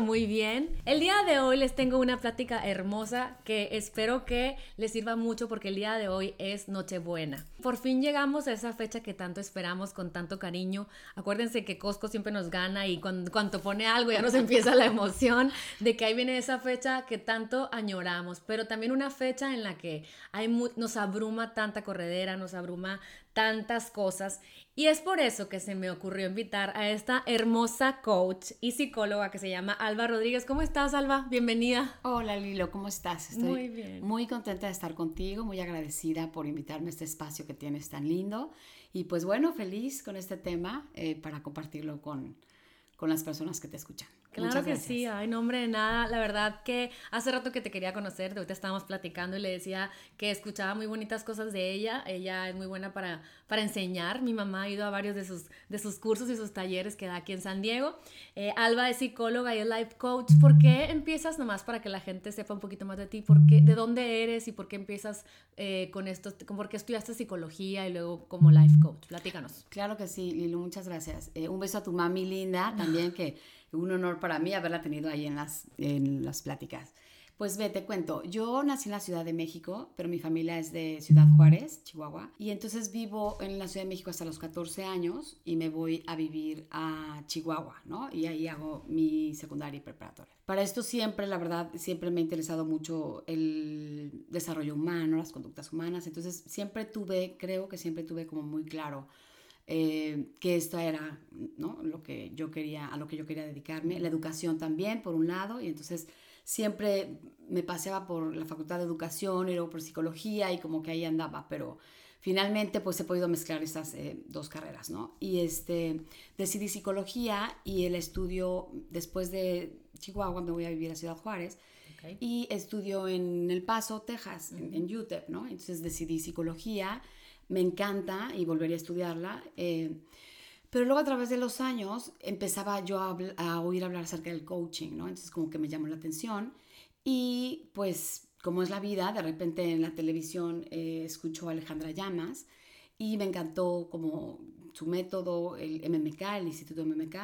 muy bien. El día de hoy les tengo una plática hermosa que espero que les sirva mucho porque el día de hoy es Nochebuena. Por fin llegamos a esa fecha que tanto esperamos con tanto cariño. Acuérdense que Costco siempre nos gana y cuando, cuando pone algo ya nos empieza la emoción de que ahí viene esa fecha que tanto añoramos, pero también una fecha en la que hay nos abruma tanta corredera, nos abruma tantas cosas y es por eso que se me ocurrió invitar a esta hermosa coach y psicóloga que se llama Alba Rodríguez. ¿Cómo estás, Alba? Bienvenida. Hola, Lilo, ¿cómo estás? Estoy muy bien. Muy contenta de estar contigo, muy agradecida por invitarme a este espacio que tienes tan lindo. Y pues bueno, feliz con este tema eh, para compartirlo con, con las personas que te escuchan. Claro que sí, ay, nombre de nada. La verdad que hace rato que te quería conocer, de ahorita estábamos platicando y le decía que escuchaba muy bonitas cosas de ella. Ella es muy buena para, para enseñar. Mi mamá ha ido a varios de sus, de sus cursos y sus talleres que da aquí en San Diego. Eh, Alba es psicóloga y es life coach. ¿Por qué empiezas nomás para que la gente sepa un poquito más de ti? ¿Por qué, ¿De dónde eres y por qué empiezas eh, con esto? ¿Por qué estudiaste psicología y luego como life coach? Platícanos. Claro que sí, Lilu, muchas gracias. Eh, un beso a tu mami linda también que un honor para mí haberla tenido ahí en las, en las pláticas. Pues ve, te cuento, yo nací en la Ciudad de México, pero mi familia es de Ciudad Juárez, Chihuahua, y entonces vivo en la Ciudad de México hasta los 14 años y me voy a vivir a Chihuahua, ¿no? Y ahí hago mi secundaria y preparatoria. Para esto siempre, la verdad, siempre me ha interesado mucho el desarrollo humano, las conductas humanas, entonces siempre tuve, creo que siempre tuve como muy claro eh, que esto era ¿no? lo que yo quería, a lo que yo quería dedicarme, la educación también, por un lado, y entonces siempre me paseaba por la facultad de educación y luego por psicología y como que ahí andaba, pero finalmente pues he podido mezclar estas eh, dos carreras, ¿no? Y este, decidí psicología y el estudio, después de Chihuahua me voy a vivir a Ciudad Juárez, y estudio en El Paso, Texas, en, en UTEP, ¿no? Entonces decidí psicología me encanta y volvería a estudiarla. Eh, pero luego a través de los años empezaba yo a, oír hablar acerca del coaching, ¿no? Entonces como que me llamó la atención y pues como es la vida, de repente en la televisión eh, escucho a Alejandra Llamas y me encantó como su método, el MMK, el Instituto MMK,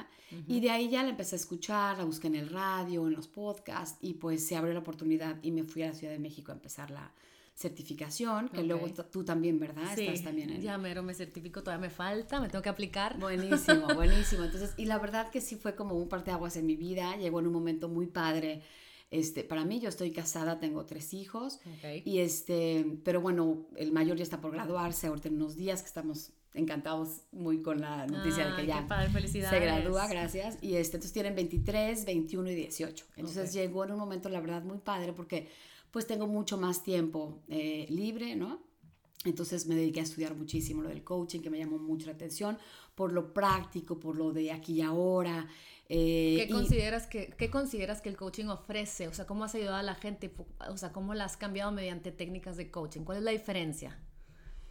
y de ahí ya la empecé a escuchar, la busqué en el radio, en los podcasts, y pues se abrió la oportunidad y me fui a la Ciudad de México a empezar la, certificación, que luego tú también, ¿verdad? Sí, Estás también en... ya mero me certifico, todavía me falta, me tengo que aplicar. Buenísimo, buenísimo. Entonces, y la verdad que sí fue como un parteaguas en mi vida, llegó en un momento muy padre. Este, para mí, yo estoy casada, tengo tres hijos, y este, pero bueno, el mayor ya está por graduarse, ahorita en unos días que estamos encantados muy con la noticia de que ya se gradúa, gracias. Y este, entonces tienen 23, 21 y 18. Entonces llegó en un momento, la verdad, muy padre porque pues tengo mucho más tiempo eh, libre, ¿no? Entonces me dediqué a estudiar muchísimo lo del coaching, que me llamó mucho la atención, por lo práctico, por lo de aquí y ahora. Eh, ¿Qué, consideras que, ¿Qué consideras que el coaching ofrece? O sea, ¿cómo has ayudado a la gente? O sea, ¿cómo la has cambiado mediante técnicas de coaching? ¿Cuál es la diferencia?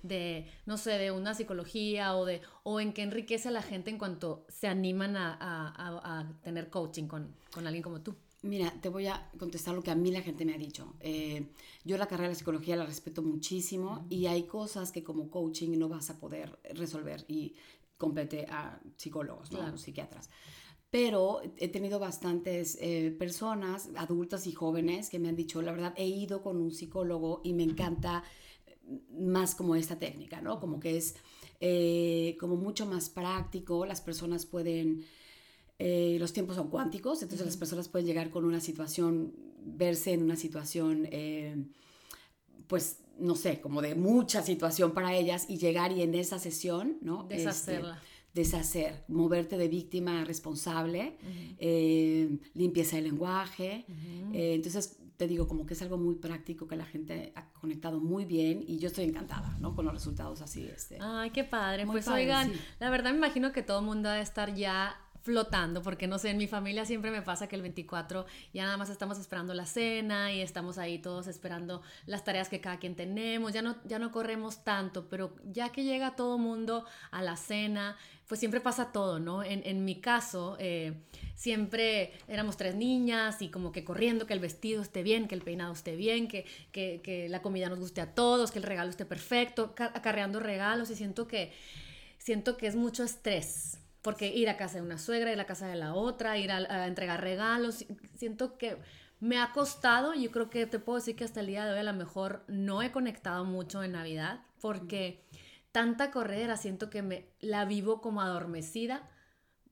de, no sé, de una psicología o, de, o en qué enriquece a la gente en cuanto se animan a, a, a tener coaching con, con alguien como tú. Mira, te voy a contestar lo que a mí la gente me ha dicho. Eh, yo la carrera de psicología la respeto muchísimo y hay cosas que como coaching no vas a poder resolver y compete a psicólogos, ¿no? psiquiatras. Pero he tenido bastantes eh, personas, adultas y jóvenes, que me han dicho, la verdad, he ido con un psicólogo y me encanta más como esta técnica, ¿no? Como que es eh, como mucho más práctico, las personas pueden eh, los tiempos son cuánticos, entonces las personas pueden llegar con una situación, verse en una situación, eh, pues, no sé, como de mucha situación para ellas y llegar y en esa sesión, ¿no? Deshacerla. Este, deshacer, moverte de víctima a responsable, eh, limpieza del lenguaje. entonces, te digo, como que es algo muy práctico que la gente ha conectado muy bien y yo estoy encantada, ¿no? Con los resultados así. Este. Ay, qué padre. pues oigan, la verdad me imagino que todo el mundo debe estar ya flotando, porque no sé, en mi familia siempre me pasa que el 24 ya nada más estamos esperando la cena y estamos ahí todos esperando las tareas que cada quien tenemos, ya no, ya no corremos tanto, pero ya que llega todo mundo a la cena, pues siempre pasa todo, ¿no? En, en mi caso, eh, siempre éramos tres niñas y como que corriendo, que el vestido esté bien, que el peinado esté bien, que, que, que la comida nos guste a todos, que el regalo esté perfecto, acarreando regalos y siento que, siento que es mucho estrés porque ir a casa de una suegra, ir a la casa de la otra, ir a, entregar regalos, siento que me ha costado, yo creo que te puedo decir que hasta el día de hoy a lo mejor no he conectado mucho en Navidad, porque tanta corredera siento que me la vivo como adormecida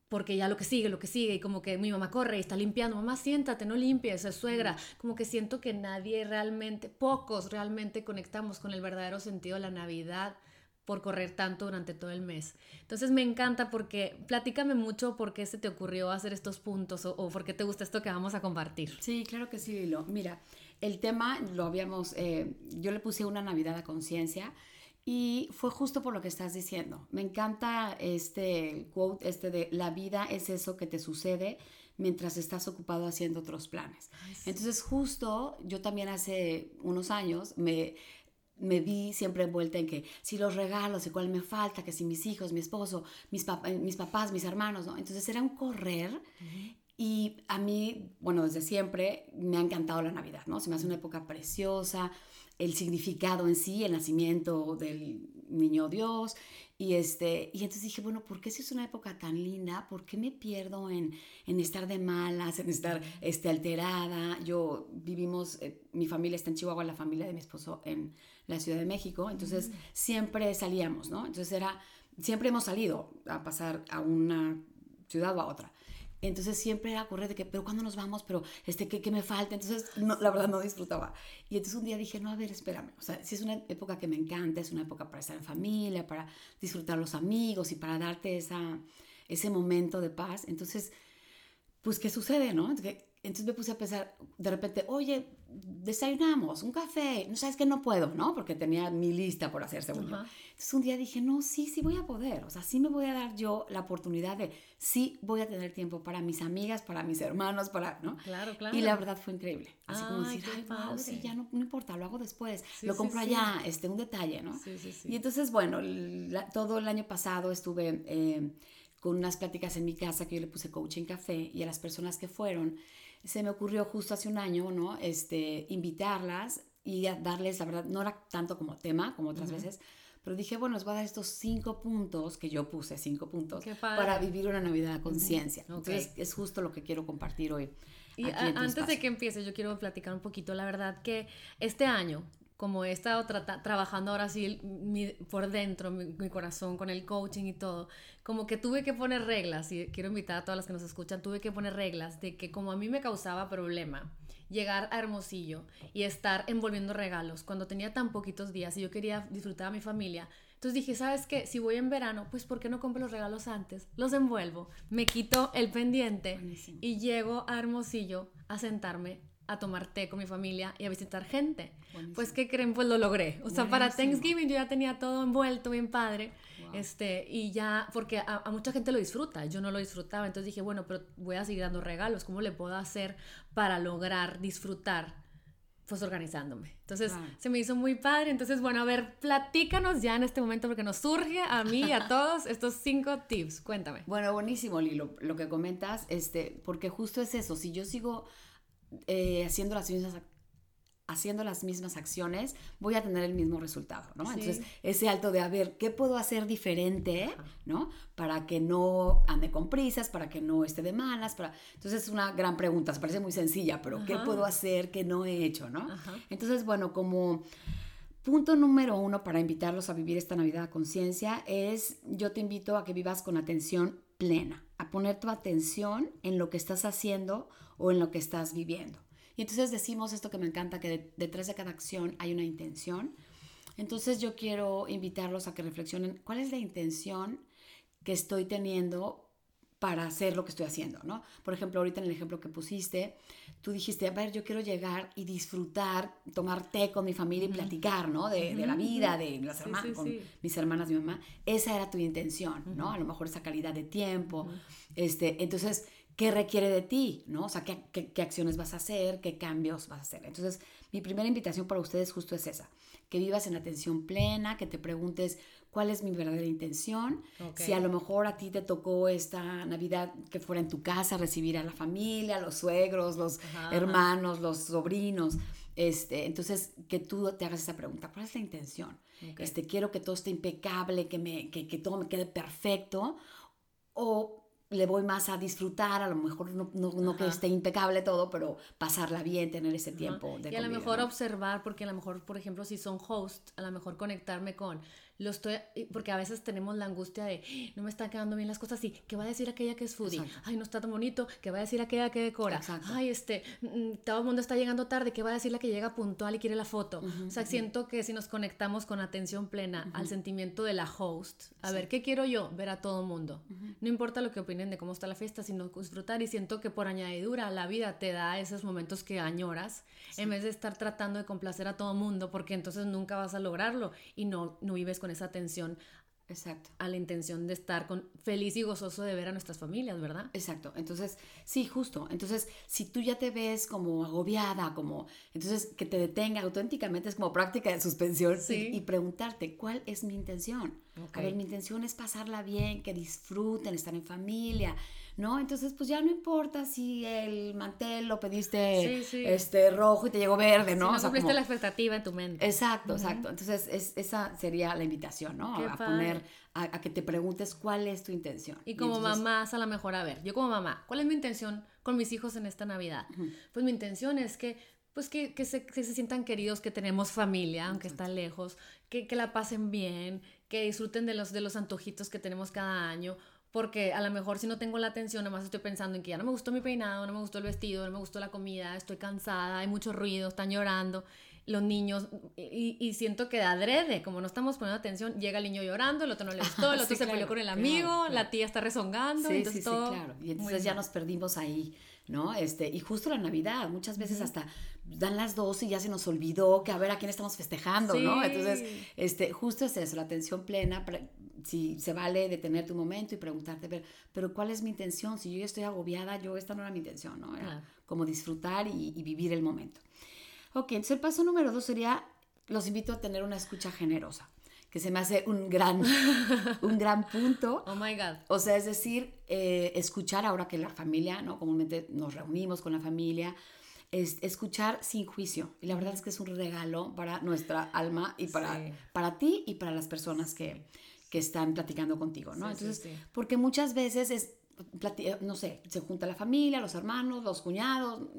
porque ya lo que sigue, lo que sigue, y como que mi mamá corre y está limpiando, mamá siéntate, no limpies, es suegra, como que siento que nadie realmente, pocos realmente conectamos con el verdadero sentido de la Navidad por correr tanto durante todo el mes. Entonces me encanta porque platícame mucho por qué se te ocurrió hacer estos puntos o, por qué te gusta esto que vamos a compartir. Sí, claro que sí, Lilo. Mira, el tema lo habíamos, eh, yo le puse una Navidad a conciencia y fue justo por lo que estás diciendo. Me encanta este quote, este de la vida es eso que te sucede mientras estás ocupado haciendo otros planes. Entonces justo yo también hace unos años me, me vi siempre envuelta en que si los regalos y cuál me falta, que si mis hijos, mi esposo, mis, mis papás, mis hermanos, ¿no? Entonces era un correr y a mí, bueno, desde siempre me ha encantado la Navidad, ¿no? Se me hace una época preciosa, el significado en sí, el nacimiento del niño Dios. Y, este, y entonces dije, bueno, ¿por qué si es una época tan linda? ¿Por qué me pierdo en, en estar de malas, en estar este, alterada? Yo vivimos, eh, mi familia está en Chihuahua, la familia de mi esposo en la Ciudad de México, entonces mm. siempre salíamos, ¿no? Entonces era, siempre hemos salido a pasar a una ciudad o a otra. Entonces siempre era correr de que, pero ¿cuándo nos vamos? Pero, este, ¿qué, qué me falta? Entonces, no, la verdad no disfrutaba. Y entonces un día dije, no, a ver, espérame. O sea, si es una época que me encanta, es una época para estar en familia, para disfrutar los amigos y para darte esa, ese momento de paz. Entonces, pues, ¿qué sucede, no? Entonces me puse a pensar, de repente, oye, desayunamos, un café, no sabes que no puedo, ¿no? Porque tenía mi lista por hacer según Entonces un día dije, no, sí, sí voy a poder, o sea, sí me voy a dar yo la oportunidad de, sí voy a tener tiempo para mis amigas, para mis hermanos, para, ¿no? Claro, claro. Y la verdad fue increíble. Así como decir, ay, wow, sí, ya no, no, importa, lo hago después, lo compro allá, este, un detalle, ¿no? Sí, sí, sí. Y entonces, bueno, todo el año pasado estuve... Eh, con unas pláticas en mi casa que yo le puse coaching café y a las personas que fueron, se me ocurrió justo hace un año, ¿no? Este, invitarlas y darles, la verdad, no era tanto como tema, como otras veces, pero dije, bueno, les voy a dar estos cinco puntos que yo puse, cinco puntos, para vivir una Navidad a conciencia. Entonces, es justo lo que quiero compartir hoy. Y antes de que empiece, yo quiero platicar un poquito, la verdad que este año como he estado trabajando ahora sí por dentro, mi, corazón con el coaching y todo, como que tuve que poner reglas, y quiero invitar a todas las que nos escuchan, tuve que poner reglas de que como a mí me causaba problema llegar a Hermosillo y estar envolviendo regalos cuando tenía tan poquitos días y yo quería disfrutar a mi familia, entonces dije, ¿sabes qué? Si voy en verano, pues ¿por qué no compro los regalos antes? Los envuelvo, me quito el pendiente y llego a Hermosillo a sentarme a tomar té con mi familia y a visitar gente. Pues, ¿qué creen? Pues lo logré. O sea, para Thanksgiving yo ya tenía todo envuelto, bien padre. Este, y ya, porque a, mucha gente lo disfruta, yo no lo disfrutaba. Entonces dije, bueno, pero voy a seguir dando regalos. ¿Cómo le puedo hacer para lograr disfrutar? Pues organizándome. Entonces se me hizo muy padre. Entonces, bueno, a ver, platícanos ya en este momento porque nos surge a mí y a todos estos cinco tips. Cuéntame. Bueno, buenísimo, Lilo, lo que comentas, este, porque justo es eso. Si yo sigo eh, haciendo las mismas haciendo las mismas acciones, voy a tener el mismo resultado, ¿no? Entonces, ese alto de, a ver, ¿qué puedo hacer diferente, ¿no? Para que no ande con prisas, para que no esté de malas, para... Entonces, es una gran pregunta, se parece muy sencilla, pero ¿qué puedo hacer que no he hecho, ¿no? Entonces, bueno, como punto número uno para invitarlos a vivir esta Navidad a conciencia es, yo te invito a que vivas con atención plena, a poner tu atención en lo que estás haciendo o en lo que estás viviendo. Y entonces decimos esto que me encanta, que detrás de cada acción hay una intención. Entonces yo quiero invitarlos a que reflexionen cuál es la intención que estoy teniendo para hacer lo que estoy haciendo, ¿no? Por ejemplo, ahorita en el ejemplo que pusiste, tú dijiste, a ver, yo quiero llegar y disfrutar, tomar té con mi familia y platicar, ¿no? De, la vida, de las hermanas, con mis hermanas, mi mamá. Esa era tu intención, ¿no? A lo mejor esa calidad de tiempo. este, entonces, qué requiere de ti, ¿no? O sea, ¿qué, qué, acciones vas a hacer, qué cambios vas a hacer. Entonces, mi primera invitación para ustedes justo es esa, que vivas en atención plena, que te preguntes cuál es mi verdadera intención, si a lo mejor a ti te tocó esta Navidad que fuera en tu casa, recibir a la familia, los suegros, los hermanos, los sobrinos. Este, entonces, que tú te hagas esa pregunta, ¿cuál es la intención? Este, quiero que todo esté impecable, que, me, que, que todo me quede perfecto, o le voy más a disfrutar, a lo mejor no, no, no que esté impecable todo, pero pasarla bien, tener ese tiempo de Y a lo mejor observar, porque a lo mejor, por ejemplo, si son host, a lo mejor conectarme con lo estoy, porque a veces tenemos la angustia de, no me están quedando bien las cosas, sí, ¿qué va a decir aquella que es foodie? Ay, no está tan bonito, ¿qué va a decir aquella que decora? Ay, este, mm, todo el mundo está llegando tarde, ¿qué va a decir la que llega puntual y quiere la foto? o sea, siento que si nos conectamos con atención plena al sentimiento de la host, a ver, ¿qué quiero yo? Ver a todo el mundo. No importa lo que opinen de cómo está la fiesta, sino disfrutar y siento que por añadidura la vida te da esos momentos que añoras, en vez de estar tratando de complacer a todo el mundo, porque entonces nunca vas a lograrlo y no, no vives con esa atención Exacto. A la intención de estar con, feliz y gozoso de ver a nuestras familias, ¿verdad? Exacto. Entonces, sí, justo. Entonces, si tú ya te ves como agobiada, como, entonces que te detenga auténticamente es como práctica de suspensión y, preguntarte, ¿cuál es mi intención? A ver, mi intención es pasarla bien, que disfruten, estar en familia, ¿no? Entonces, pues ya no importa si el mantel lo pediste este rojo y te llegó verde, ¿no? no cumpliste la expectativa en tu mente. Exacto, exacto. Entonces, es, esa sería la invitación, ¿no? a poner, a, que te preguntes cuál es tu intención. Y como mamá, a lo mejor, a ver, yo como mamá, ¿cuál es mi intención con mis hijos en esta Navidad? Pues mi intención es que pues que, que, se, que, se, sientan queridos, que tenemos familia, aunque está lejos, que, que, la pasen bien, que disfruten de los, de los antojitos que tenemos cada año, porque a lo mejor si no tengo la atención, nomás estoy pensando en que ya no me gustó mi peinado, no me gustó el vestido, no me gustó la comida, estoy cansada, hay mucho ruido, están llorando los niños y, siento que de adrede, como no estamos poniendo atención, llega el niño llorando, el otro no le gustó, el otro se peleó con el amigo, la tía está rezongando, sí, entonces sí, todo claro. Y entonces ya nos perdimos ahí, ¿no? Este, y justo la Navidad, muchas veces hasta dan las dos y ya se nos olvidó que a ver a quién estamos festejando, ¿no? Entonces, este, justo es eso, la atención plena, si se vale detener tu momento y preguntarte, pero, pero ¿cuál es mi intención? Si yo ya estoy agobiada, yo esta no era mi intención, ¿no? Era como disfrutar y, vivir el momento. Ok, entonces el paso número dos sería, los invito a tener una escucha generosa, que se me hace un gran, un gran punto. Oh my God. O sea, es decir, eh, escuchar ahora que la familia, ¿no? Comúnmente nos reunimos con la familia, es escuchar sin juicio. Y la verdad es que es un regalo para nuestra alma y para, para ti y para las personas que, que están platicando contigo, ¿no? Entonces, porque muchas veces es, no sé, se junta la familia, los hermanos, los cuñados,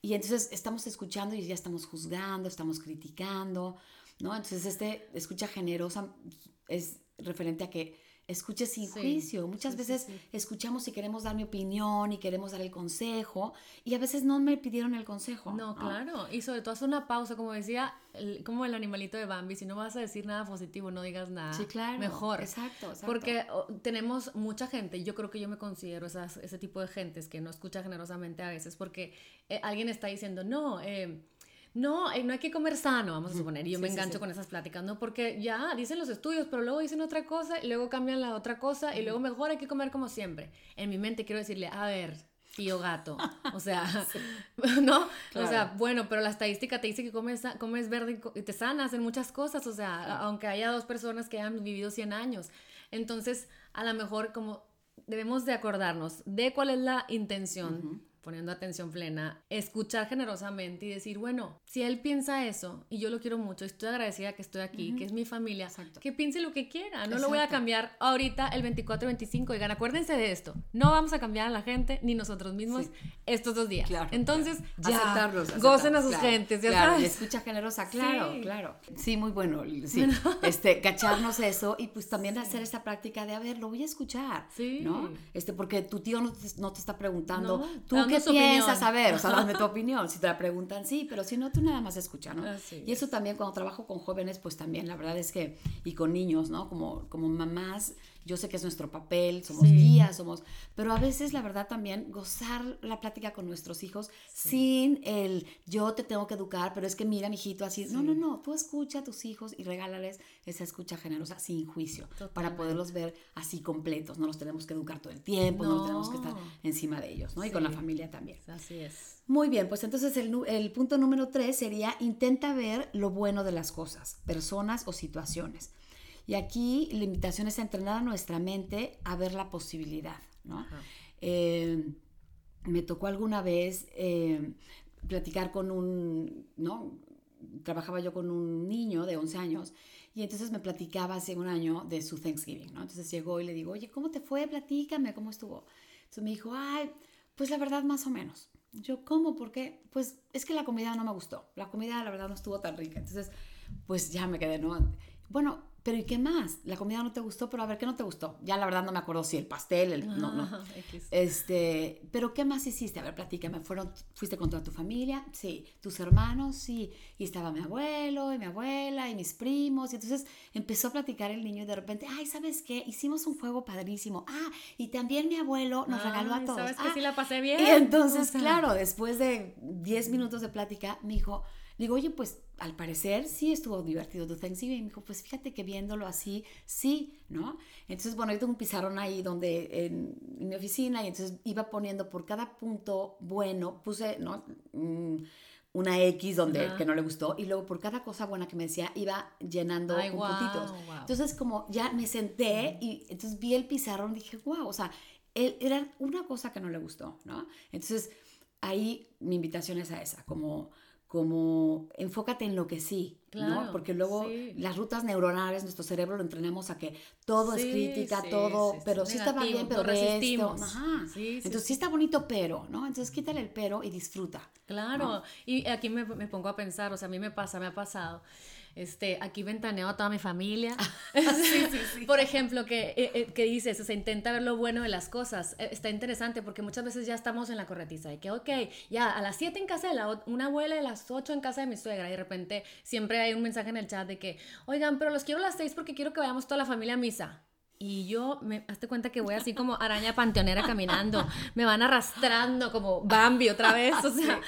y entonces estamos escuchando y ya estamos juzgando, estamos criticando, ¿no? Entonces, este escucha generosa es referente a que escuche sin juicio. Muchas veces escuchamos y queremos dar mi opinión y queremos dar el consejo y a veces no me pidieron el consejo. No, claro. Y sobre todo hace una pausa, como decía, como el animalito de Bambi, si no vas a decir nada positivo, no digas nada. Sí, claro. Mejor. Exacto, exacto. Porque tenemos mucha gente, yo creo que yo me considero esas, ese tipo de gentes que no escucha generosamente a veces porque eh, alguien está diciendo, no, eh, no, eh, no hay que comer sano, vamos a suponer, y yo me engancho con esas pláticas, ¿no? Porque ya dicen los estudios, pero luego dicen otra cosa y luego cambian la otra cosa y luego mejor hay que comer como siempre. En mi mente quiero decirle, a ver, tío gato, o sea, ¿no? O sea, bueno, pero la estadística te dice que comes, comes verde y te sanas en muchas cosas, o sea, aunque haya dos personas que hayan vivido 100 años. Entonces, a lo mejor como debemos de acordarnos de cuál es la intención poniendo atención plena, escuchar generosamente y decir, bueno, si él piensa eso y yo lo quiero mucho, estoy agradecida que estoy aquí, que es mi familia, que piense lo que quiera, no lo voy a cambiar ahorita el 24 25, oigan, acuérdense de esto, no vamos a cambiar a la gente ni nosotros mismos estos dos días. Entonces, ya, aceptarlos, gocen a sus gentes, ya sabes. escucha generosa, claro, claro. Sí, muy bueno, sí, este, cacharnos eso y pues también hacer esta práctica de, a ver, lo voy a escuchar, ¿no? Este, porque tu tío no te, no te está preguntando, tú qué piensas? A ver, o sea, dame tu opinión. Si te la preguntan, sí, pero si no, tú nada más escucha, ¿no? Y eso también cuando trabajo con jóvenes, pues también, la verdad es que, y con niños, ¿no? Como, como mamás, yo sé que es nuestro papel, somos guías, somos, pero a veces la verdad también gozar la plática con nuestros hijos sin el yo te tengo que educar, pero es que mira, mijito, así, no, no, no, tú escucha a tus hijos y regálales esa escucha generosa sin juicio para poderlos ver así completos, no los tenemos que educar todo el tiempo, no, tenemos que estar encima de ellos, ¿no? Y con la familia también. Así es. Muy bien, pues entonces el, el punto número tres sería intenta ver lo bueno de las cosas, personas o situaciones. Y aquí la invitación es entrenar a nuestra mente a ver la posibilidad, ¿no? Eh, me tocó alguna vez eh, platicar con un, ¿no? trabajaba yo con un niño de 11 años y entonces me platicaba hace un año de su Thanksgiving, ¿no? Entonces llegó y le digo, oye, ¿cómo te fue? Platícame, ¿cómo estuvo? Entonces me dijo, ay, pues la verdad más o menos. Yo, ¿cómo? ¿Por qué? Pues es que la comida no me gustó. La comida, la verdad, no estuvo tan rica. Entonces, pues ya me quedé, ¿no? Bueno, pero ¿y qué más? La comida no te gustó, pero a ver, ¿qué no te gustó? Ya la verdad no me acuerdo si el pastel, el... No, no. Este, pero ¿qué más hiciste? A ver, platícame. ¿Fueron, ¿Fuiste con toda tu familia? Sí. ¿Tus hermanos? Sí. Y estaba mi abuelo y mi abuela y mis primos. Y entonces empezó a platicar el niño y de repente, ay, ¿sabes qué? Hicimos un juego padrísimo. Ah, y también mi abuelo nos regaló a todos. ¿Sabes ah, que sí la pasé bien? Y entonces, claro, después de 10 minutos de plática, me dijo, digo, oye, pues al parecer sí estuvo divertido tu Thanksgiving. Y me dijo, pues fíjate que viéndolo así, sí, ¿no? Entonces, bueno, yo tengo un pizarrón ahí donde, en, mi oficina, y entonces iba poniendo por cada punto bueno, puse, ¿no? Mm, una X donde que no le gustó y luego por cada cosa buena que me decía iba llenando puntitos. Entonces como ya me senté y entonces vi el pizarrón y dije, wow, o sea, él, era una cosa que no le gustó, ¿no? Entonces ahí mi invitación es a esa, como como enfócate en lo que sí, ¿no? Porque luego las rutas neuronales, nuestro cerebro lo entrenamos a que todo es crítica, todo, pero sí está bien, pero resistimos. Ajá. Entonces sí, está bonito, pero, ¿no? Entonces quítale el pero y disfruta. Claro, y aquí me, me, pongo a pensar, o sea, a mí me pasa, me ha pasado este, aquí ventaneo a toda mi familia. Por ejemplo, que, eh, eh, que dices, se intenta ver lo bueno de las cosas. Eh, está interesante porque muchas veces ya estamos en la corretiza de que, ok, ya a las 7 en casa de la, una abuela y a las 8 en casa de mi suegra y de repente siempre hay un mensaje en el chat de que, oigan, pero los quiero a las 6 porque quiero que vayamos toda la familia a misa. Y yo, me, hazte cuenta que voy así como araña panteonera caminando. Me van arrastrando como Bambi otra vez. O sea,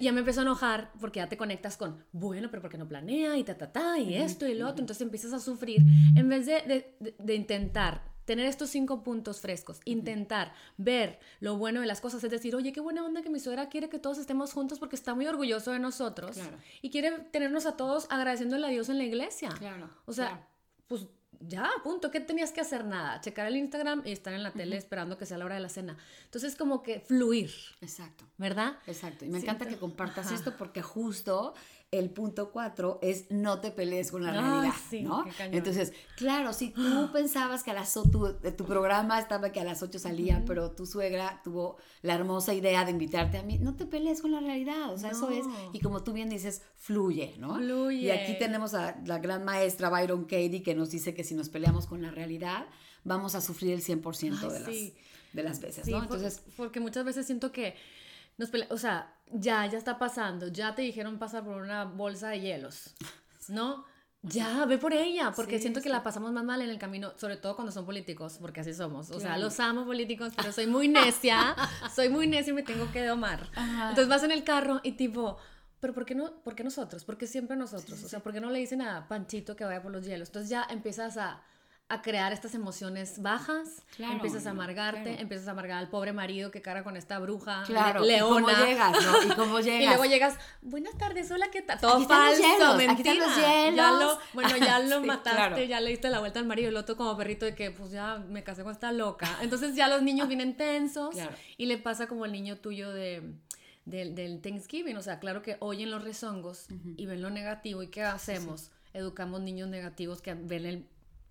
ya me empezó a enojar porque ya te conectas con, bueno, pero porque no planea y ta, ta, ta, y esto y lo otro. Entonces empiezas a sufrir. En vez de, de, intentar tener estos cinco puntos frescos, intentar ver lo bueno de las cosas, es decir, oye, qué buena onda que mi suegra quiere que todos estemos juntos porque está muy orgulloso de nosotros y quiere tenernos a todos agradeciéndole a Dios en la iglesia. Claro. O sea, pues ya, punto, ¿qué tenías que hacer? Nada, checar el Instagram y estar en la tele esperando que sea la hora de la cena. Entonces, como que fluir. Exacto. ¿Verdad? Exacto. Y me encanta que compartas esto porque justo el punto cuatro es no te pelees con la realidad, ¿no? Entonces, claro, si tú pensabas que a las tu, tu programa estaba que a las 8 salía, pero tu suegra tuvo la hermosa idea de invitarte a mí, no te pelees con la realidad, o sea, eso es, y como tú bien dices, fluye, ¿no? Fluye. Y aquí tenemos a la gran maestra Byron Katie que nos dice que si nos peleamos con la realidad, vamos a sufrir el 100% de, las, de las veces, ¿no? Entonces, porque muchas veces siento que nos pele o sea, ya, ya está pasando, ya te dijeron pasar por una bolsa de hielos, ¿no? Ya, ve por ella, porque siento que la pasamos más mal en el camino, sobre todo cuando son políticos, porque así somos. O sea, los amo políticos, pero soy muy necia, soy muy necia y me tengo que domar. Entonces vas en el carro y tipo, pero ¿por qué, no, ¿por qué nosotros? ¿Por qué siempre nosotros? o sea, ¿por qué no le dicen a Panchito que vaya por los hielos? Entonces ya empiezas a a crear estas emociones bajas, empiezas a amargarte, empiezas a amargar al pobre marido que cara con esta bruja claro, leona. ¿Y cómo llegas, no? ¿Y cómo llegas? y luego llegas, buenas tardes, hola, ¿qué tal? Todo falso, mentira. Aquí están los hielos. Ya lo, bueno, ya lo mataste, ya le diste la vuelta al marido, el otro como perrito de que, pues ya me casé con esta loca. Entonces ya los niños vienen tensos y le pasa como el niño tuyo de... Del, Thanksgiving, o sea, claro que oyen los rezongos y ven lo negativo y ¿qué hacemos? Educamos niños negativos que ven el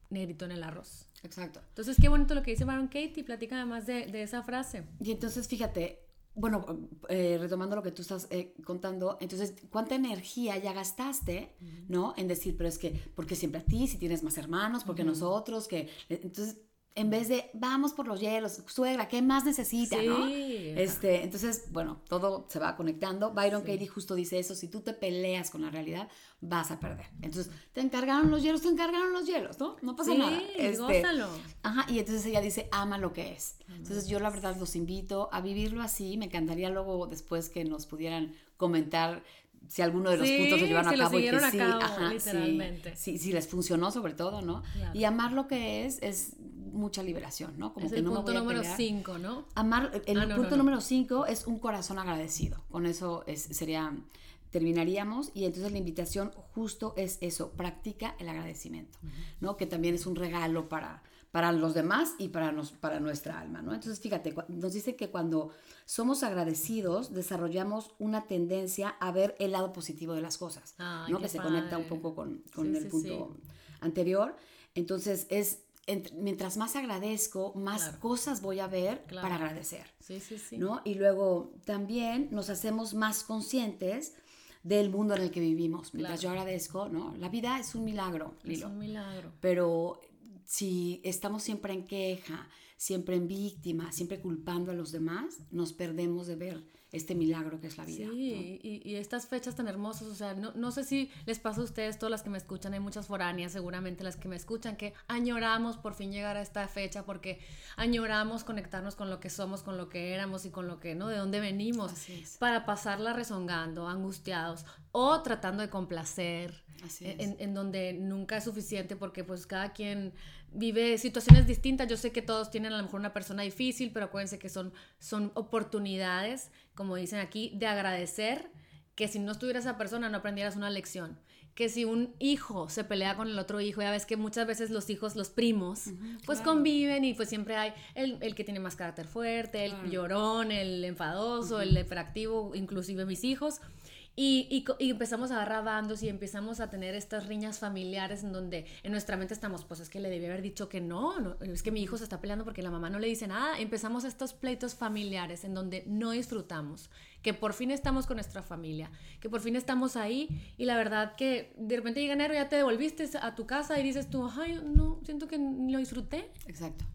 negrito en el arroz. Exacto. Entonces, qué bonito lo que dice Baron Katie, platica además de, de esa frase. Y entonces, fíjate, bueno, eh, retomando lo que tú estás eh, contando, entonces, ¿cuánta energía ya gastaste, no? En decir, pero es que, ¿por qué siempre a ti? Si tienes más hermanos, ¿por qué nosotros? Que, entonces, en vez de vamos por los hielos, suegra, ¿qué más necesita? ¿no? Este, entonces, bueno, todo se va conectando. Byron Katie justo dice eso, si tú te peleas con la realidad, vas a perder. Entonces, te encargaron los hielos, te encargaron los hielos, ¿no? No pasa nada. Este, gózalo. Ajá, y entonces ella dice, ama lo que es. Entonces, yo la verdad los invito a vivirlo así. Me encantaría luego después que nos pudieran comentar si alguno de los puntos se llevaron a cabo y que sí, ajá, literalmente. Sí, sí, les funcionó sobre todo, ¿no? Y amar lo que es es mucha liberación, ¿no? Como es que el no punto número 5, ¿no? Amar, el ah, punto número 5 es un corazón agradecido. Con eso es, sería, terminaríamos y entonces la invitación justo es eso, practica el agradecimiento, ¿no? Que también es un regalo para, para los demás y para, nos, para nuestra alma, ¿no? Entonces, fíjate, nos dice que cuando somos agradecidos, desarrollamos una tendencia a ver el lado positivo de las cosas, ¿no? Que se conecta un poco con, con el punto anterior. Entonces, es mientras más agradezco, más cosas voy a ver para agradecer. Sí, sí, sí. ¿no? Y luego también nos hacemos más conscientes del mundo en el que vivimos. Mientras yo agradezco, ¿no? La vida es un milagro, Es un milagro. Pero si estamos siempre en queja, siempre en víctima, siempre culpando a los demás, nos perdemos de ver este milagro que es la vida. Sí, y, estas fechas tan hermosas, o sea, no, no, sé si les pasa a ustedes, todas las que me escuchan, hay muchas foráneas, seguramente las que me escuchan, que añoramos por fin llegar a esta fecha porque añoramos conectarnos con lo que somos, con lo que éramos y con lo que, ¿no? De dónde venimos, para pasarla rezongando, angustiados o tratando de complacer, en, en, donde nunca es suficiente porque pues cada quien vive situaciones distintas. Yo sé que todos tienen a lo mejor una persona difícil, pero acuérdense que son, son oportunidades, como dicen aquí, de agradecer que si no estuviera esa persona no aprendieras una lección. Que si un hijo se pelea con el otro hijo, ya ves que muchas veces los hijos, los primos, pues conviven y pues siempre hay el, el, que tiene más carácter fuerte, el llorón, el enfadoso, el hiperactivo, inclusive mis hijos. Y, y, empezamos a agarrar bandos y empezamos a tener estas riñas familiares en donde en nuestra mente estamos, pues es que le debí haber dicho que no, no, es que mi hijo se está peleando porque la mamá no le dice nada. Empezamos estos pleitos familiares en donde no disfrutamos, que por fin estamos con nuestra familia, que por fin estamos ahí y la verdad que de repente llega enero, ya te devolviste a tu casa y dices tú, ay, no, siento que lo disfruté. Exacto.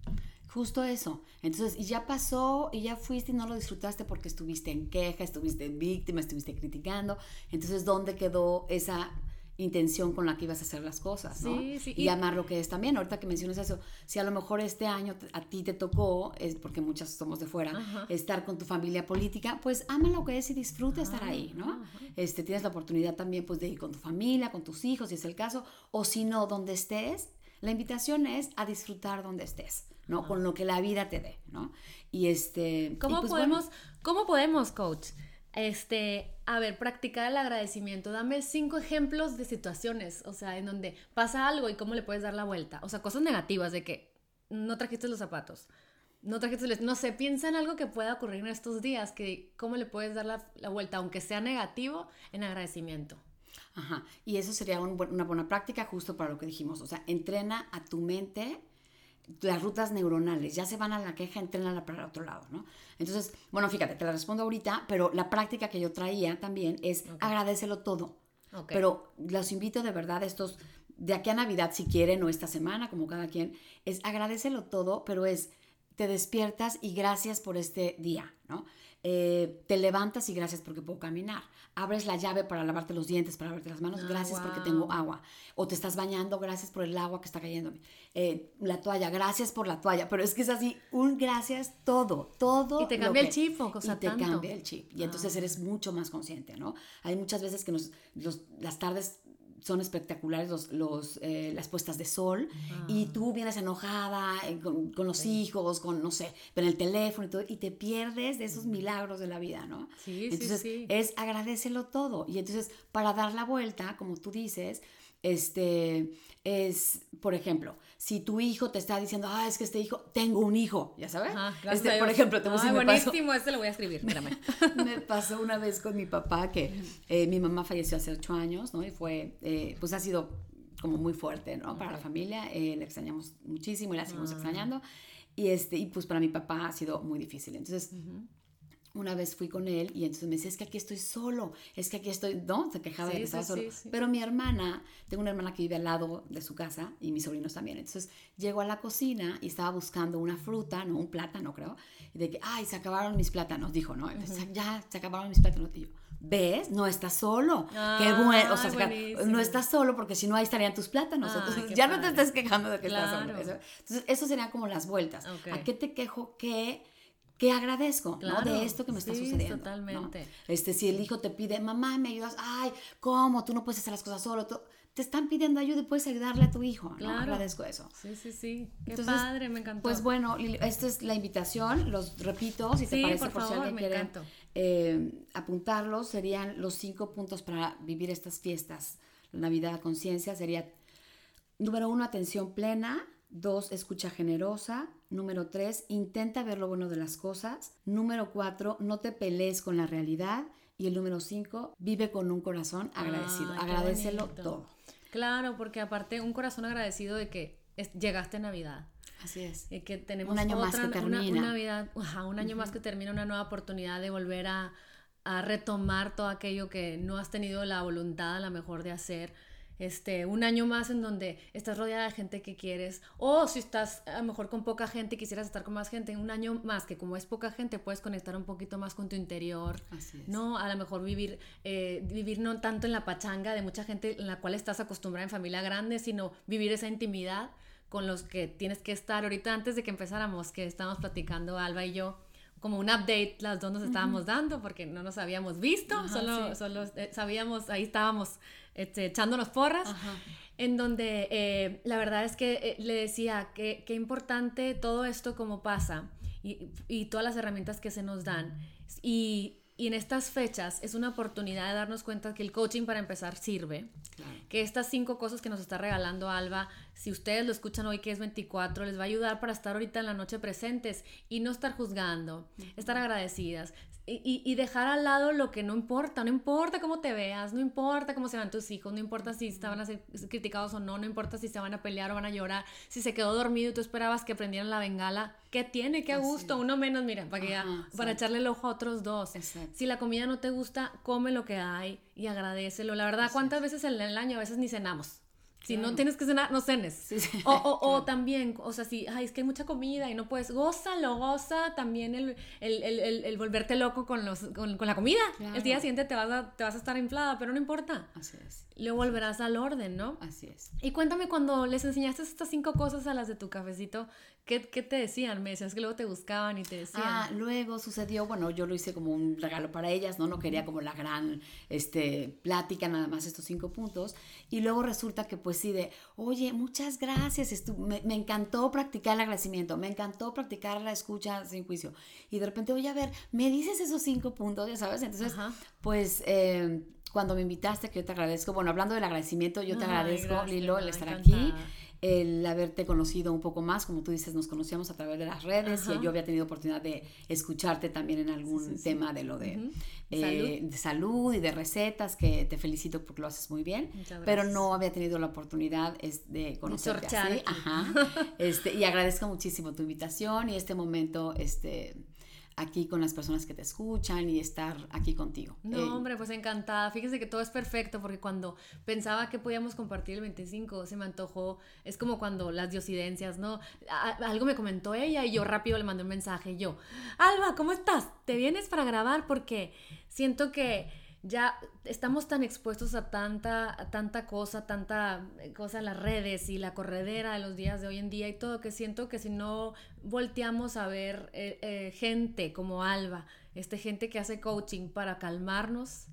Justo eso. Entonces, y ya pasó y ya fuiste y no lo disfrutaste porque estuviste en queja, estuviste en víctima, estuviste criticando. Entonces, ¿dónde quedó esa intención con la que ibas a hacer las cosas, ¿no? Sí, sí. Y, amar lo que es también. Ahorita que mencionas eso, si a lo mejor este año a ti te tocó, es porque muchas somos de fuera, estar con tu familia política, pues ama lo que es y disfruta estar ahí, ¿no? Este, tienes la oportunidad también pues de ir con tu familia, con tus hijos, si es el caso, o si no, donde estés, la invitación es a disfrutar donde estés. ¿No? Con lo que la vida te dé, ¿no? Y este... ¿Cómo pues podemos, ¿cómo podemos, coach? Este, a ver, practicar el agradecimiento. Dame cinco ejemplos de situaciones, o sea, en donde pasa algo y cómo le puedes dar la vuelta. O sea, cosas negativas de que no trajiste los zapatos, no trajiste los... No sé, piensa en algo que pueda ocurrir en estos días, que cómo le puedes dar la, la vuelta, aunque sea negativo, en agradecimiento. Ajá, y eso sería una buena práctica justo para lo que dijimos. O sea, entrena a tu mente las rutas neuronales, ya se van a la queja, entrenala para el otro lado, ¿no? Entonces, bueno, fíjate, te la respondo ahorita, pero la práctica que yo traía también es agradecelo todo. Pero los invito de verdad, estos, de aquí a Navidad, si quieren, o esta semana, como cada quien, es agradecelo todo, pero es, te despiertas y gracias por este día, ¿no? Eh, te levantas y gracias porque puedo caminar. Abres la llave para lavarte los dientes, para lavarte las manos, ah, gracias porque tengo agua. O te estás bañando, gracias por el agua que está cayendo. Eh, la toalla, gracias por la toalla. Pero es que es así, un gracias todo, todo. Y te cambia el chip, o y te cambia el chip. Y entonces ah. eres mucho más consciente, ¿no? Hay muchas veces que nos, las tardes son espectaculares los, los eh, las puestas de sol y ah. tú vienes enojada eh, con, los hijos, con, no sé, con el teléfono y todo, y te pierdes de esos milagros de la vida, ¿no? Sí, entonces, sí, sí. es agradecelo todo. Y entonces, para dar la vuelta, como tú dices, este, es, por ejemplo, si tu hijo te está diciendo, ah, es que este hijo, tengo un hijo, ya sabes. este, por ejemplo, te voy a buenísimo, este lo voy a escribir, espérame. me pasó una vez con mi papá que eh, mi mamá falleció hace ocho años, ¿no? Y fue, eh, pues ha sido como muy fuerte, ¿no? Para la familia, eh, le extrañamos muchísimo y la seguimos ah. extrañando. Y, este, y pues para mi papá ha sido muy difícil. Entonces, una vez fui con él y entonces me decía, es que aquí estoy solo, es que aquí estoy, ¿no? Se quejaba de que estaba solo. Pero mi hermana, tengo una hermana que vive al lado de su casa y mis sobrinos también. Entonces llego a la cocina y estaba buscando una fruta, no un plátano creo, y de que, ay, se acabaron mis plátanos, dijo, ¿no? Ya, se acabaron mis plátanos. Y yo, ¿ves? No estás solo. qué ah, bueno, o sea, no estás solo porque si no ahí estarían tus plátanos. entonces ya no te estés quejando de que estás solo. entonces, eso serían como las vueltas. ¿A qué te quejo? ¿Qué ¿Qué agradezco, ¿no? De esto que me está sucediendo. Totalmente. Este, si el hijo te pide, mamá, me ayudas, ay, ¿cómo? Tú no puedes hacer las cosas solo. te están pidiendo ayuda y puedes ayudarle a tu hijo, ¿no? Agradezco eso. Sí, sí, sí. Qué padre, me encantó. Pues bueno, esta es la invitación, los repito, si te parece, por, si alguien quiere eh, apuntarlos, serían los cinco puntos para vivir estas fiestas. La Navidad a conciencia sería, número uno, atención plena, Dos, escucha generosa. Número tres, intenta ver lo bueno de las cosas. Número cuatro, no te pelees con la realidad. Y el número cinco, vive con un corazón agradecido. Qué Agradecelo todo. Claro, porque aparte un corazón agradecido de que es- llegaste a Navidad. Así es. Y que tenemos Un año más otra, que una- termina. Una, Navidad, ajá, un año más que termina, una nueva oportunidad de volver a, a retomar todo aquello que no has tenido la voluntad a lo mejor de hacer. Este, un año más en donde estás rodeada de gente que quieres, o si estás a lo mejor con poca gente y quisieras estar con más gente, un año más que como es poca gente puedes conectar un poquito más con tu interior, Así es. no, a lo mejor vivir, eh, vivir no tanto en la pachanga de mucha gente en la cual estás acostumbrada en familia grande, sino vivir esa intimidad con los que tienes que estar. Ahorita antes de que empezáramos, que estábamos platicando Alba y yo, como un update, las dos nos estábamos dando porque no nos habíamos visto, Ajá, solo, sí. solo eh, sabíamos, ahí estábamos este, echándonos porras Ajá. en donde eh, la verdad es que eh, le decía que qué importante todo esto como pasa y, y todas las herramientas que se nos dan. Y, y en estas fechas es una oportunidad de darnos cuenta que el coaching para empezar sirve, Claro. que estas cinco cosas que nos está regalando Alba, si ustedes lo escuchan hoy que es 24, les va a ayudar para estar ahorita en la noche presentes y no estar juzgando, estar agradecidas y, y- dejar al lado lo que no importa, no importa cómo te veas, no importa cómo se van tus hijos, no importa si te van a ser criticados o no, no importa si se van a pelear o van a llorar, si se quedó dormido y tú esperabas que prendieran la bengala, ¿qué tiene? ¿Qué a gusto? Uno menos, mira, para, que ya- para echarle el ojo a otros dos. Exacto. Si la comida no te gusta, come lo que hay y agradecelo. La verdad, ¿cuántas veces en el año a veces ni cenamos? Si no tienes que cenar, no cenes. Sí, sí. O, o- o también, o sea, si ay, es que hay mucha comida y no puedes, gózalo, goza también el, el, el, el- volverte loco con, los, con, con la comida. El día siguiente te vas, a, te vas a estar inflada, pero no importa. Así es. Luego volverás al orden, ¿no? Así es. Y cuéntame cuando les enseñaste estas cinco cosas a las de tu cafecito, ¿qué, qué te decían? Me decías que luego te buscaban y te decían. Ah, luego sucedió, bueno, yo lo hice como un regalo para ellas, ¿no? No quería como la gran este, plática, nada más estos cinco puntos. Y luego resulta que pues sí, de, oye, muchas gracias, me, me encantó practicar el agradecimiento, me encantó practicar la escucha sin juicio. Y de repente, oye, a ver, me dices esos cinco puntos, ya sabes. Entonces, Ajá. pues... eh, cuando me invitaste, que yo te agradezco, bueno, hablando del agradecimiento, yo te Ay, agradezco, gracias, Lilo, el estar encantada. aquí, el haberte conocido un poco más, como tú dices, nos conocíamos a través de las redes Ajá. y yo había tenido oportunidad de escucharte también en algún Sí, sí, sí. tema de lo de, eh, Salud. de salud y de recetas, que te felicito porque lo haces muy bien, pero no había tenido la oportunidad es, de conocerte. Ajá. Este, y agradezco muchísimo tu invitación y este momento este, aquí con las personas que te escuchan y estar aquí contigo. No, Eh, hombre, pues encantada. Fíjese que todo es perfecto porque cuando pensaba que podíamos compartir el 25, se me antojó. Es como cuando las diosidencias, ¿no? A- algo me comentó ella y yo rápido le mandé un mensaje. Yo, Alba, ¿cómo estás? ¿Te vienes para grabar? Porque siento que ya estamos tan expuestos a tanta, a tanta cosa, tanta eh, cosa en las redes y la corredera de los días de hoy en día y todo, que siento que si no volteamos a ver eh, eh, gente como Alba, este gente que hace coaching para calmarnos,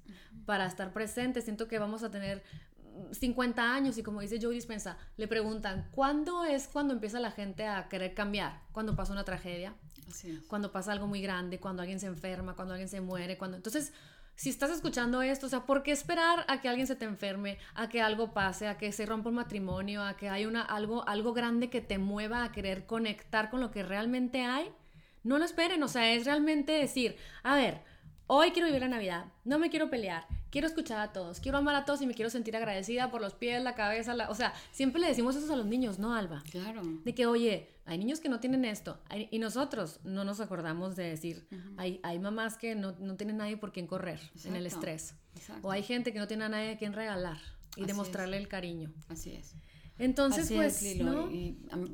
para estar presentes, siento que vamos a tener mm, 50 años y como dice Joe Dispensa, le preguntan, ¿cuándo es cuando empieza la gente a querer cambiar? Cuando pasa una tragedia, así es. cuando pasa algo muy grande, cuando alguien se enferma, cuando alguien se muere, cuando... Entonces, si estás escuchando esto, o sea, ¿por qué esperar a que alguien se te enferme, a que algo pase, a que se rompa un matrimonio, a que hay una, algo, algo grande que te mueva a querer conectar con lo que realmente hay? No lo esperen, o sea, es realmente decir, a ver, hoy quiero vivir la Navidad, no me quiero pelear, quiero escuchar a todos, quiero amar a todos y me quiero sentir agradecida por los pies, la cabeza, la... o sea, siempre le decimos eso a los niños, ¿no, Alba? Claro. De que, oye, hay niños que no tienen esto. hay- y nosotros no nos acordamos de decir, hay, hay mamás que no, no tienen nadie por quien correr en el estrés. exacto. O hay gente que no tiene a nadie a quien regalar y Así demostrarle el cariño. Así es. Entonces, Así pues, es, Lilo, ¿no? y,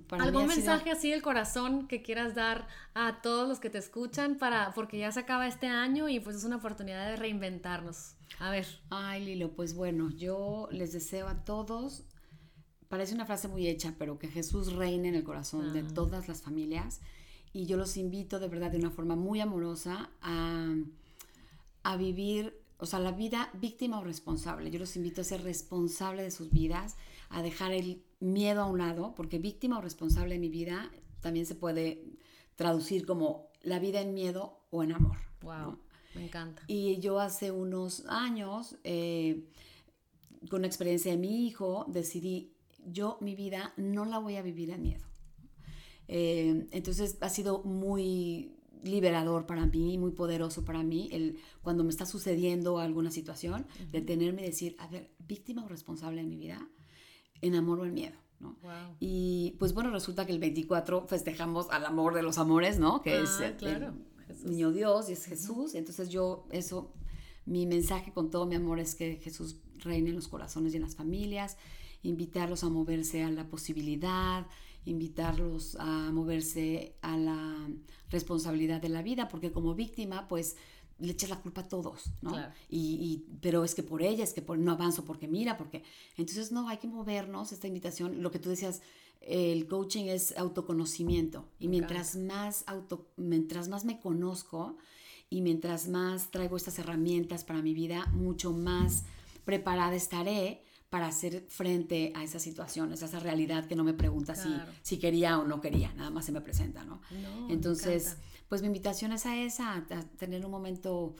para ¿Algún sido- mensaje así del corazón que quieras dar a todos los que te escuchan para porque ya se acaba este año y pues es una oportunidad de reinventarnos? A ver. Ay, Lilo, pues bueno, yo les deseo a todos, parece una frase muy hecha, pero que Jesús reine en el corazón de Ah. todas las familias. Y yo los invito de verdad de una forma muy amorosa a, a vivir, o sea, la vida víctima o responsable. Yo los invito a ser responsable de sus vidas, a dejar el miedo a un lado, porque víctima o responsable en mi vida también se puede traducir como la vida en miedo o en amor. Wow, ¿no? me encanta. Y yo hace unos años, eh, con la experiencia de mi hijo, decidí, yo mi vida no la voy a vivir en miedo. Eh, entonces ha sido muy liberador para mí, muy poderoso para mí, el, cuando me está sucediendo alguna situación, detenerme y decir, a ver, víctima o responsable de mi vida, en amor o en miedo. ¿no? Y pues bueno, resulta que el 24 festejamos al amor de los amores, ¿no? Que es Ah, claro, el niño Dios y es Jesús. Entonces yo, eso, mi mensaje con todo mi amor es que Jesús reine en los corazones y en las familias, invitarlos a moverse a la posibilidad, invitarlos a moverse a la responsabilidad de la vida, porque como víctima, pues le echas la culpa a todos, ¿no? Claro. Y, y- pero es que por ella, es que por, no avanzo porque mira, porque... Entonces, no, hay que movernos, esta invitación, lo que tú decías, el coaching es autoconocimiento. Y mientras más, auto, mientras más me conozco y mientras más traigo estas herramientas para mi vida, mucho más preparada estaré para hacer frente a esas situaciones, a esa realidad que no me pregunta Claro. si, si quería o no quería, nada más se me presenta, ¿no? No, Entonces. Pues mi invitación es a esa, a tener un momento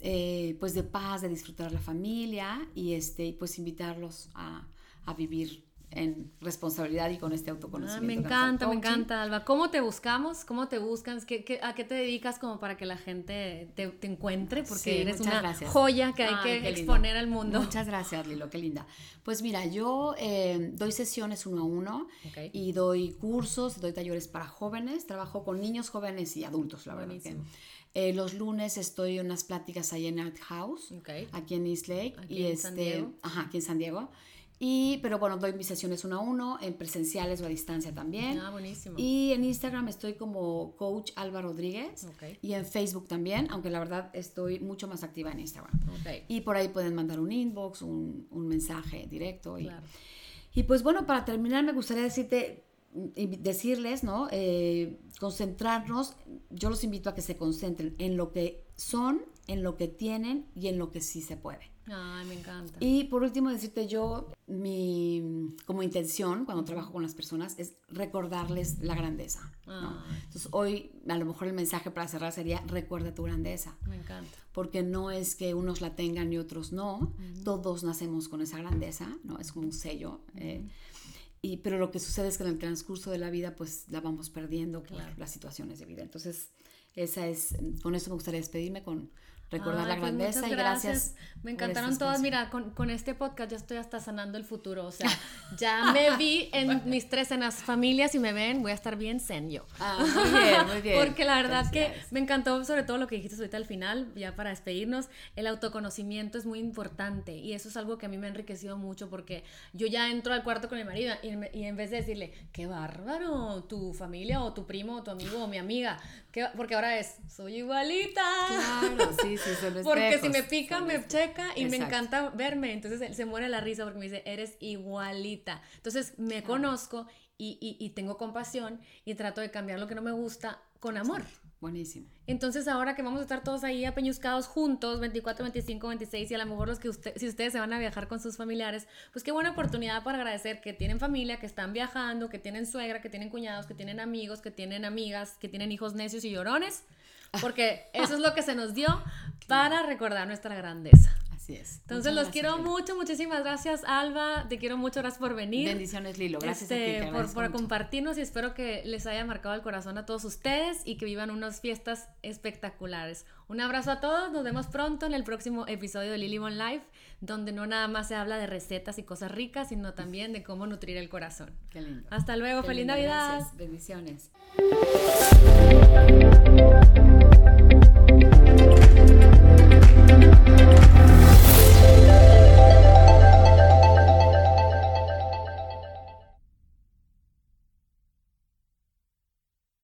eh, pues de paz, de disfrutar la familia y este, pues invitarlos a, a vivir en responsabilidad y con este Ah, autoconocimiento. me da el encanta, me encanta, Alba. ¿Cómo te buscamos? ¿Cómo te buscan? ¿Qué, qué- a qué te dedicas como para que la gente te, te encuentre? Porque Sí, eres una gracias. joya que hay Ay, que lindo. exponer al mundo. Muchas gracias, Lilo, qué linda. Pues mira, yo eh, doy sesiones uno a uno y doy cursos, doy talleres para jóvenes, trabajo con niños, jóvenes y adultos, la verdad. que, Buenísimo. eh, los lunes estoy en unas pláticas ahí en Art House, aquí en East Lake. Aquí y en este, San Diego. Ajá, aquí en San Diego. Y, pero bueno, doy mis sesiones uno a uno, en presenciales o a distancia también. Ah, buenísimo. Y en Instagram estoy como Coach Alba Rodríguez. Ok. Y en Facebook también, aunque la verdad estoy mucho más activa en Instagram. Ok. Y por ahí pueden mandar un inbox, un, un mensaje directo. Y, Claro. y pues bueno, para terminar me gustaría decirte, decirles, ¿no? Eh, concentrarnos, yo los invito a que se concentren en lo que son, en lo que tienen y en lo que sí se puede. Ay, me encanta. Y por último, decirte yo, mi como intención cuando trabajo con las personas es recordarles la grandeza. ¿no? Ay. Entonces hoy a lo mejor el mensaje para cerrar sería recuerda tu grandeza Me encanta. porque no es que unos la tengan y otros no, todos nacemos con esa grandeza, ¿no? Es como un sello. eh, y, pero lo que sucede es que en el transcurso de la vida pues la vamos perdiendo por Claro. las situaciones de vida. Entonces, esa es, con eso me gustaría despedirme con recordar Ay, la pues grandeza y gracias. Me encantaron todas. Mira, con, con este podcast ya estoy hasta sanando el futuro. O sea, ya me vi en mis tres en las familias y me ven, voy a estar bien zen yo. Ah, muy bien, muy bien. Porque la verdad que me encantó sobre todo lo que dijiste ahorita al final, ya para despedirnos, el autoconocimiento es muy importante y eso es algo que a mí me ha enriquecido mucho porque yo ya entro al cuarto con mi marido y, en- y en vez de decirle, qué bárbaro, tu familia o tu primo o tu amigo o mi amiga, ba-", porque ahora es, soy igualita. Claro, sí, sí, son Porque si me pica, son me espejos. checa y me encanta verme. Entonces él se muere la risa porque me dice, eres igualita. Entonces me conozco y, y- y tengo compasión y trato de cambiar lo que no me gusta con amor. Buenísimo. Entonces ahora que vamos a estar todos ahí apeñuscados juntos, 24, 25, 26 y a lo mejor los que usted, si ustedes se van a viajar con sus familiares, pues qué buena oportunidad para agradecer que tienen familia, que están viajando, que tienen suegra, que tienen cuñados, que tienen amigos, que tienen amigas, que tienen hijos necios y llorones, porque eso es lo que se nos dio para recordar nuestra grandeza. Así es. Entonces Muchas los gracias, quiero Lilo. mucho, muchísimas gracias Alba, te quiero mucho, gracias por venir. Bendiciones, Lilo. Gracias a ti. Este, te por, compartirnos y espero que les haya marcado el corazón a todos ustedes y que vivan unas fiestas espectaculares. Un abrazo a todos, nos vemos pronto en el próximo episodio de Lily Bon Life, donde no nada más se habla de recetas y cosas ricas, sino también de cómo nutrir el corazón. Qué lindo. Hasta luego, Qué feliz lindo, Navidad. Gracias. Bendiciones.